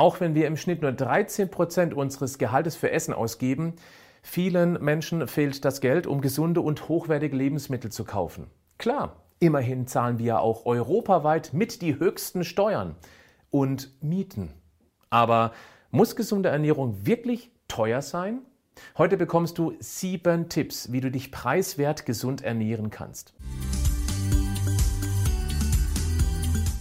Auch wenn wir im Schnitt nur 13 Prozent unseres Gehaltes für Essen ausgeben, vielen Menschen fehlt das Geld, um gesunde und hochwertige Lebensmittel zu kaufen. Klar, immerhin zahlen wir auch europaweit mit die höchsten Steuern und Mieten. Aber muss gesunde Ernährung wirklich teuer sein? Heute bekommst du sieben Tipps, wie du dich preiswert gesund ernähren kannst.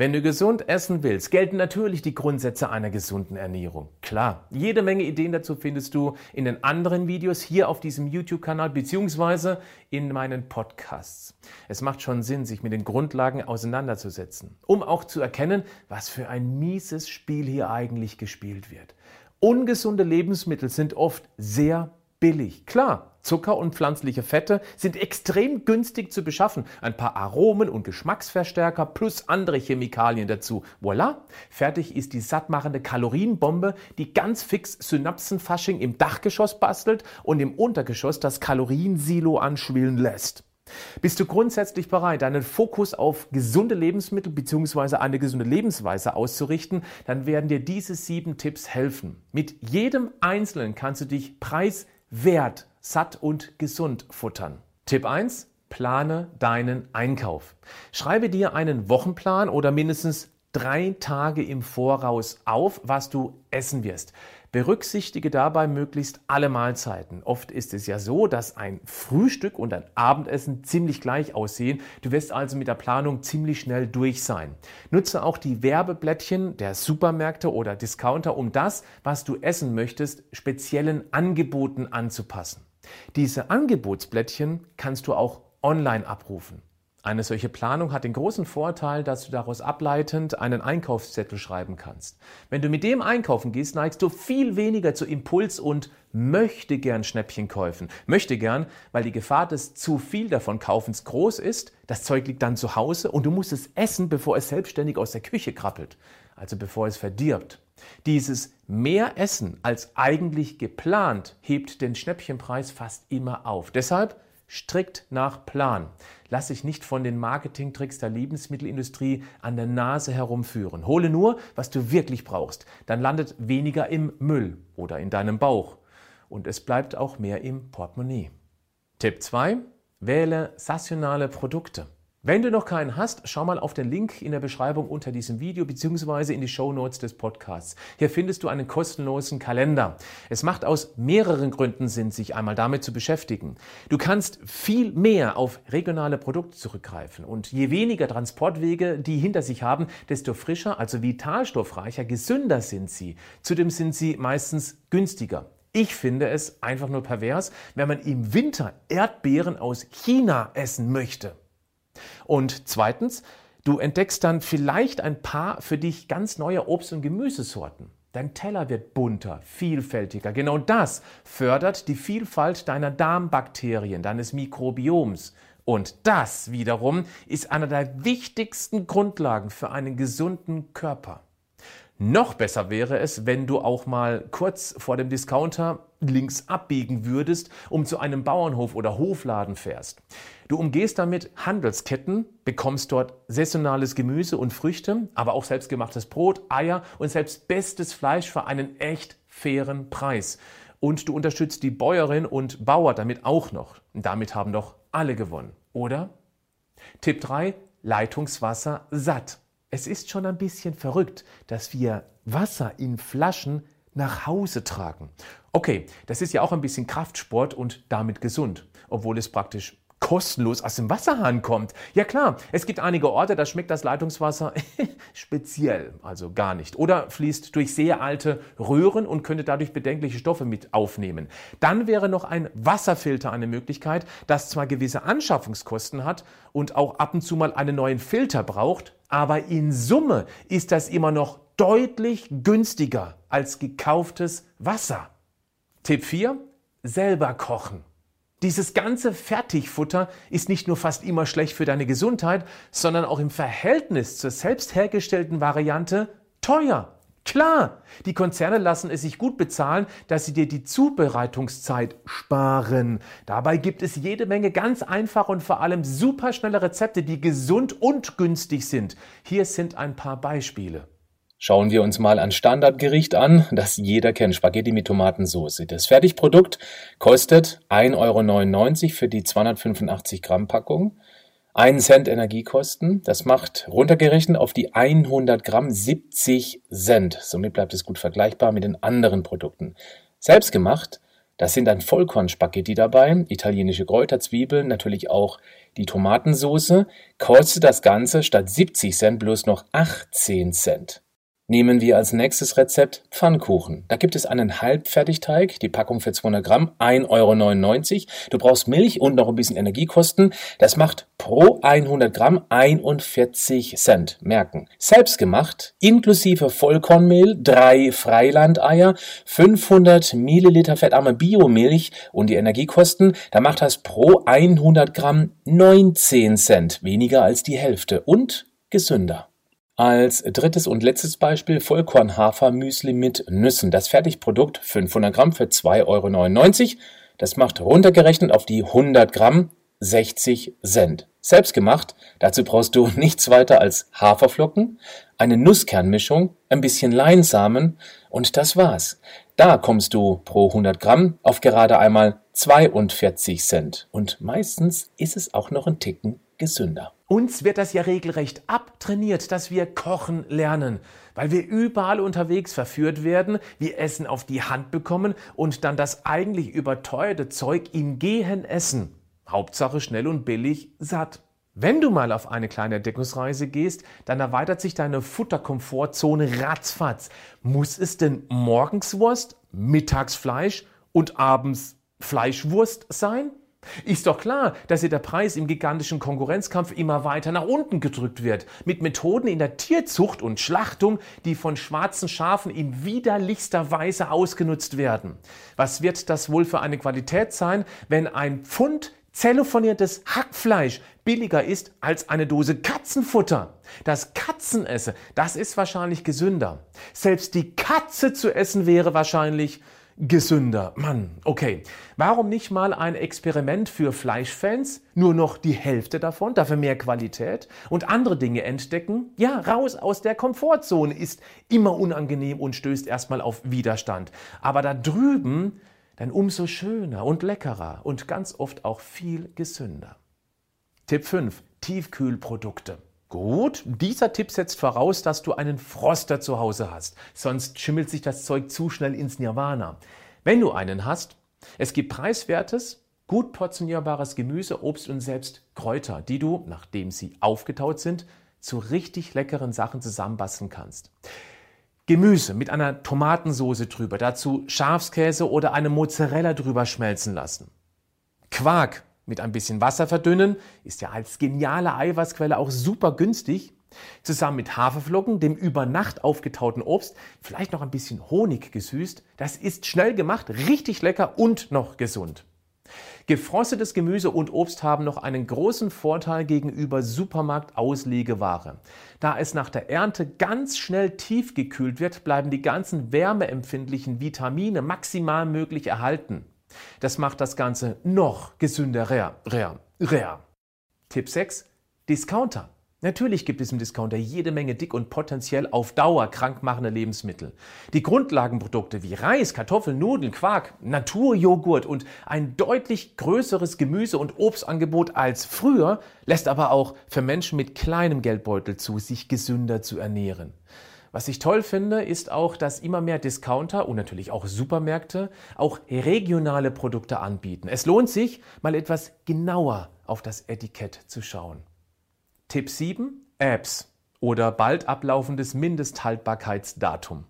Wenn du gesund essen willst, gelten natürlich die Grundsätze einer gesunden Ernährung. Klar, jede Menge Ideen dazu findest du in den anderen Videos hier auf diesem YouTube-Kanal beziehungsweise in meinen Podcasts. Es macht schon Sinn, sich mit den Grundlagen auseinanderzusetzen, um auch zu erkennen, was für ein mieses Spiel hier eigentlich gespielt wird. Ungesunde Lebensmittel sind oft sehr billig. Klar, Zucker und pflanzliche Fette sind extrem günstig zu beschaffen. Ein paar Aromen und Geschmacksverstärker plus andere Chemikalien dazu. Voilà, fertig ist die sattmachende Kalorienbombe, die ganz fix Synapsenfasching im Dachgeschoss bastelt und im Untergeschoss das Kaloriensilo anschwillen lässt. Bist du grundsätzlich bereit, deinen Fokus auf gesunde Lebensmittel bzw. eine gesunde Lebensweise auszurichten, dann werden dir diese sieben Tipps helfen. Mit jedem einzelnen kannst du dich preiswert satt und gesund futtern. Tipp 1. Plane deinen Einkauf. Schreibe dir einen Wochenplan oder mindestens drei Tage im Voraus auf, was du essen wirst. Berücksichtige dabei möglichst alle Mahlzeiten. Oft ist es ja so, dass ein Frühstück und ein Abendessen ziemlich gleich aussehen. Du wirst also mit der Planung ziemlich schnell durch sein. Nutze auch die Werbeblättchen der Supermärkte oder Discounter, um das, was du essen möchtest, speziellen Angeboten anzupassen. Diese Angebotsblättchen kannst du auch online abrufen. Eine solche Planung hat den großen Vorteil, dass du daraus ableitend einen Einkaufszettel schreiben kannst. Wenn du mit dem einkaufen gehst, neigst du viel weniger zu Impuls und möchte gern Schnäppchenkäufen. Möchte gern, weil die Gefahr des zu viel davon Kaufens groß ist. Das Zeug liegt dann zu Hause und du musst es essen, bevor es selbstständig aus der Küche krabbelt. Also bevor es verdirbt. Dieses mehr Essen als eigentlich geplant hebt den Schnäppchenpreis fast immer auf. Deshalb strikt nach Plan. Lass dich nicht von den Marketingtricks der Lebensmittelindustrie an der Nase herumführen. Hole nur, was du wirklich brauchst. Dann landet weniger im Müll oder in deinem Bauch. Und es bleibt auch mehr im Portemonnaie. Tipp 2. Wähle saisonale Produkte. Wenn du noch keinen hast, schau mal auf den Link in der Beschreibung unter diesem Video bzw. in die Show Notes des Podcasts. Hier findest du einen kostenlosen Kalender. Es macht aus mehreren Gründen Sinn, sich einmal damit zu beschäftigen. Du kannst viel mehr auf regionale Produkte zurückgreifen und je weniger Transportwege die hinter sich haben, desto frischer, also vitalstoffreicher, gesünder sind sie. Zudem sind sie meistens günstiger. Ich finde es einfach nur pervers, wenn man im Winter Erdbeeren aus China essen möchte. Und zweitens, du entdeckst dann vielleicht ein paar für dich ganz neue Obst- und Gemüsesorten. Dein Teller wird bunter, vielfältiger. Genau das fördert die Vielfalt deiner Darmbakterien, deines Mikrobioms. Und das wiederum ist einer der wichtigsten Grundlagen für einen gesunden Körper. Noch besser wäre es, wenn du auch mal kurz vor dem Discounter links abbiegen würdest, um zu einem Bauernhof oder Hofladen fährst. Du umgehst damit Handelsketten, bekommst dort saisonales Gemüse und Früchte, aber auch selbstgemachtes Brot, Eier und selbst bestes Fleisch für einen echt fairen Preis. Und du unterstützt die Bäuerin und Bauer damit auch noch. Damit haben doch alle gewonnen, oder? Tipp 3, Leitungswasser satt. Es ist schon ein bisschen verrückt, dass wir Wasser in Flaschen nach Hause tragen. Okay, das ist ja auch ein bisschen Kraftsport und damit gesund, obwohl es praktisch kostenlos aus dem Wasserhahn kommt. Ja klar, es gibt einige Orte, da schmeckt das Leitungswasser speziell, also gar nicht. Oder fließt durch sehr alte Röhren und könnte dadurch bedenkliche Stoffe mit aufnehmen. Dann wäre noch ein Wasserfilter eine Möglichkeit, das zwar gewisse Anschaffungskosten hat und auch ab und zu mal einen neuen Filter braucht, aber in Summe ist das immer noch deutlich günstiger als gekauftes Wasser. Tipp 4. Selber kochen. Dieses ganze Fertigfutter ist nicht nur fast immer schlecht für deine Gesundheit, sondern auch im Verhältnis zur selbst hergestellten Variante teuer. Klar, die Konzerne lassen es sich gut bezahlen, dass sie dir die Zubereitungszeit sparen. Dabei gibt es jede Menge ganz einfache und vor allem superschnelle Rezepte, die gesund und günstig sind. Hier sind ein paar Beispiele. Schauen wir uns mal ein Standardgericht an, das jeder kennt, Spaghetti mit Tomatensauce. Das Fertigprodukt kostet 1,99 Euro für die 285 Gramm Packung. 1 Cent Energiekosten, das macht runtergerechnet auf die 100 Gramm 70 Cent. Somit bleibt es gut vergleichbar mit den anderen Produkten. Selbstgemacht, das sind dann Vollkornspaghetti dabei, italienische Kräuter, Zwiebeln, natürlich auch die Tomatensauce, kostet das Ganze statt 70 Cent bloß noch 18 Cent. Nehmen wir als nächstes Rezept Pfannkuchen. Da gibt es einen Halbfertigteig, die Packung für 200 Gramm, 1,99 Euro. Du brauchst Milch und noch ein bisschen Energiekosten. Das macht pro 100 Gramm 41 Cent. Merken. Selbstgemacht, inklusive Vollkornmehl, drei Freilandeier, 500 Milliliter fettarme Biomilch und die Energiekosten, da macht das pro 100 Gramm 19 Cent. Weniger als die Hälfte und gesünder. Als drittes und letztes Beispiel Vollkornhafermüsli mit Nüssen. Das Fertigprodukt 500 Gramm für 2,99 Euro. Das macht runtergerechnet auf die 100 Gramm 60 Cent. Selbstgemacht, dazu brauchst du nichts weiter als Haferflocken, eine Nusskernmischung, ein bisschen Leinsamen und das war's. Da kommst du pro 100 Gramm auf gerade einmal 42 Cent. Und meistens ist es auch noch ein Ticken gesünder. Uns wird das ja regelrecht abtrainiert, dass wir kochen lernen, weil wir überall unterwegs verführt werden, wir Essen auf die Hand bekommen und dann das eigentlich überteuerte Zeug im Gehen essen. Hauptsache schnell und billig satt. Wenn du mal auf eine kleine Entdeckungsreise gehst, dann erweitert sich deine Futterkomfortzone ratzfatz. Muss es denn morgens Wurst, mittags Fleisch und abends Fleischwurst sein? Ist doch klar, dass hier der Preis im gigantischen Konkurrenzkampf immer weiter nach unten gedrückt wird, mit Methoden in der Tierzucht und Schlachtung, die von schwarzen Schafen in widerlichster Weise ausgenutzt werden. Was wird das wohl für eine Qualität sein, wenn ein Pfund zellofoniertes Hackfleisch billiger ist als eine Dose Katzenfutter. Das Katzenessen, das ist wahrscheinlich gesünder. Selbst die Katze zu essen wäre wahrscheinlich gesünder. Mann, okay. Warum nicht mal ein Experiment für Fleischfans? Nur noch die Hälfte davon, dafür mehr Qualität und andere Dinge entdecken? Ja, raus aus der Komfortzone ist immer unangenehm und stößt erstmal auf Widerstand. Aber da drüben dann umso schöner und leckerer und ganz oft auch viel gesünder. Tipp 5. Tiefkühlprodukte. Gut, dieser Tipp setzt voraus, dass du einen Froster zu Hause hast, sonst schimmelt sich das Zeug zu schnell ins Nirvana. Wenn du einen hast, es gibt preiswertes, gut portionierbares Gemüse, Obst und selbst Kräuter, die du, nachdem sie aufgetaut sind, zu richtig leckeren Sachen zusammenbasteln kannst. Gemüse mit einer Tomatensoße drüber, dazu Schafskäse oder eine Mozzarella drüber schmelzen lassen. Quark mit ein bisschen Wasser verdünnen, ist ja als geniale Eiweißquelle auch super günstig. Zusammen mit Haferflocken, dem über Nacht aufgetauten Obst, vielleicht noch ein bisschen Honig gesüßt. Das ist schnell gemacht, richtig lecker und noch gesund. Gefrostetes Gemüse und Obst haben noch einen großen Vorteil gegenüber Supermarkt-Auslegeware. Da es nach der Ernte ganz schnell tiefgekühlt wird, bleiben die ganzen wärmeempfindlichen Vitamine maximal möglich erhalten. Das macht das Ganze noch gesünder. Rer, rer, rer. Tipp 6. Discounter. Natürlich gibt es im Discounter jede Menge dick und potenziell auf Dauer krankmachende Lebensmittel. Die Grundlagenprodukte wie Reis, Kartoffeln, Nudeln, Quark, Naturjoghurt und ein deutlich größeres Gemüse- und Obstangebot als früher lässt aber auch für Menschen mit kleinem Geldbeutel zu, sich gesünder zu ernähren. Was ich toll finde, ist auch, dass immer mehr Discounter und natürlich auch Supermärkte auch regionale Produkte anbieten. Es lohnt sich, mal etwas genauer auf das Etikett zu schauen. Tipp 7. Apps oder bald ablaufendes Mindesthaltbarkeitsdatum.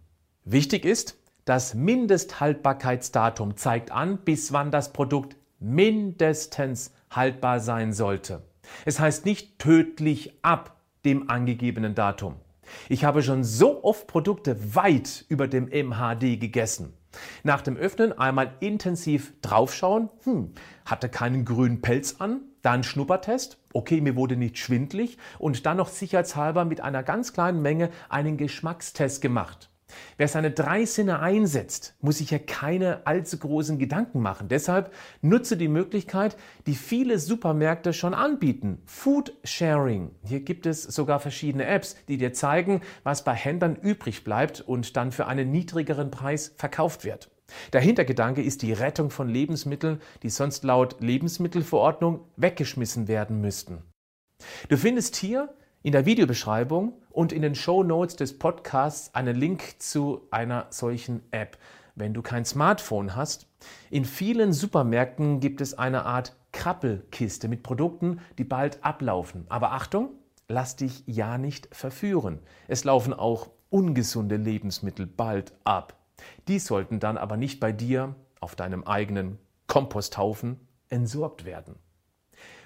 Wichtig ist, das Mindesthaltbarkeitsdatum zeigt an, bis wann das Produkt mindestens haltbar sein sollte. Es heißt nicht tödlich ab dem angegebenen Datum. Ich habe schon so oft Produkte weit über dem MHD gegessen. Nach dem Öffnen einmal intensiv draufschauen, hm, hatte keinen grünen Pelz an, dann Schnuppertest, okay, mir wurde nicht schwindlig und dann noch sicherheitshalber mit einer ganz kleinen Menge einen Geschmackstest gemacht. Wer seine drei Sinne einsetzt, muss sich ja keine allzu großen Gedanken machen. Deshalb nutze die Möglichkeit, die viele Supermärkte schon anbieten. Food Sharing. Hier gibt es sogar verschiedene Apps, die dir zeigen, was bei Händlern übrig bleibt und dann für einen niedrigeren Preis verkauft wird. Der Hintergedanke ist die Rettung von Lebensmitteln, die sonst laut Lebensmittelverordnung weggeschmissen werden müssten. Du findest hier in der Videobeschreibung und in den Show Notes des Podcasts einen Link zu einer solchen App. Wenn du kein Smartphone hast, in vielen Supermärkten gibt es eine Art Krabbelkiste mit Produkten, die bald ablaufen. Aber Achtung, lass dich ja nicht verführen. Es laufen auch ungesunde Lebensmittel bald ab. Die sollten dann aber nicht bei dir auf deinem eigenen Komposthaufen entsorgt werden.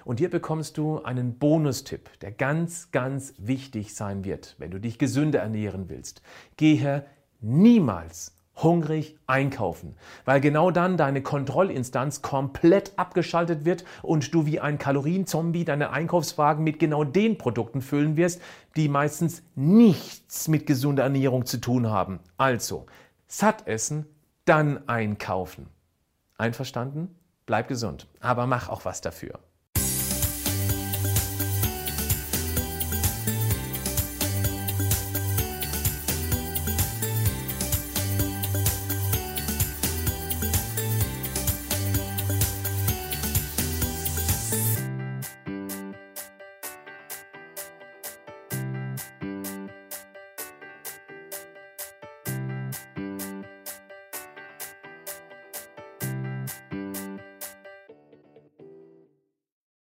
Und hier bekommst du einen Bonustipp, der ganz, ganz wichtig sein wird, wenn du dich gesünder ernähren willst. Gehe niemals hungrig einkaufen, weil genau dann deine Kontrollinstanz komplett abgeschaltet wird und du wie ein Kalorienzombie deine Einkaufswagen mit genau den Produkten füllen wirst, die meistens nichts mit gesunder Ernährung zu tun haben. Also, satt essen, dann einkaufen. Einverstanden? Bleib gesund, aber mach auch was dafür.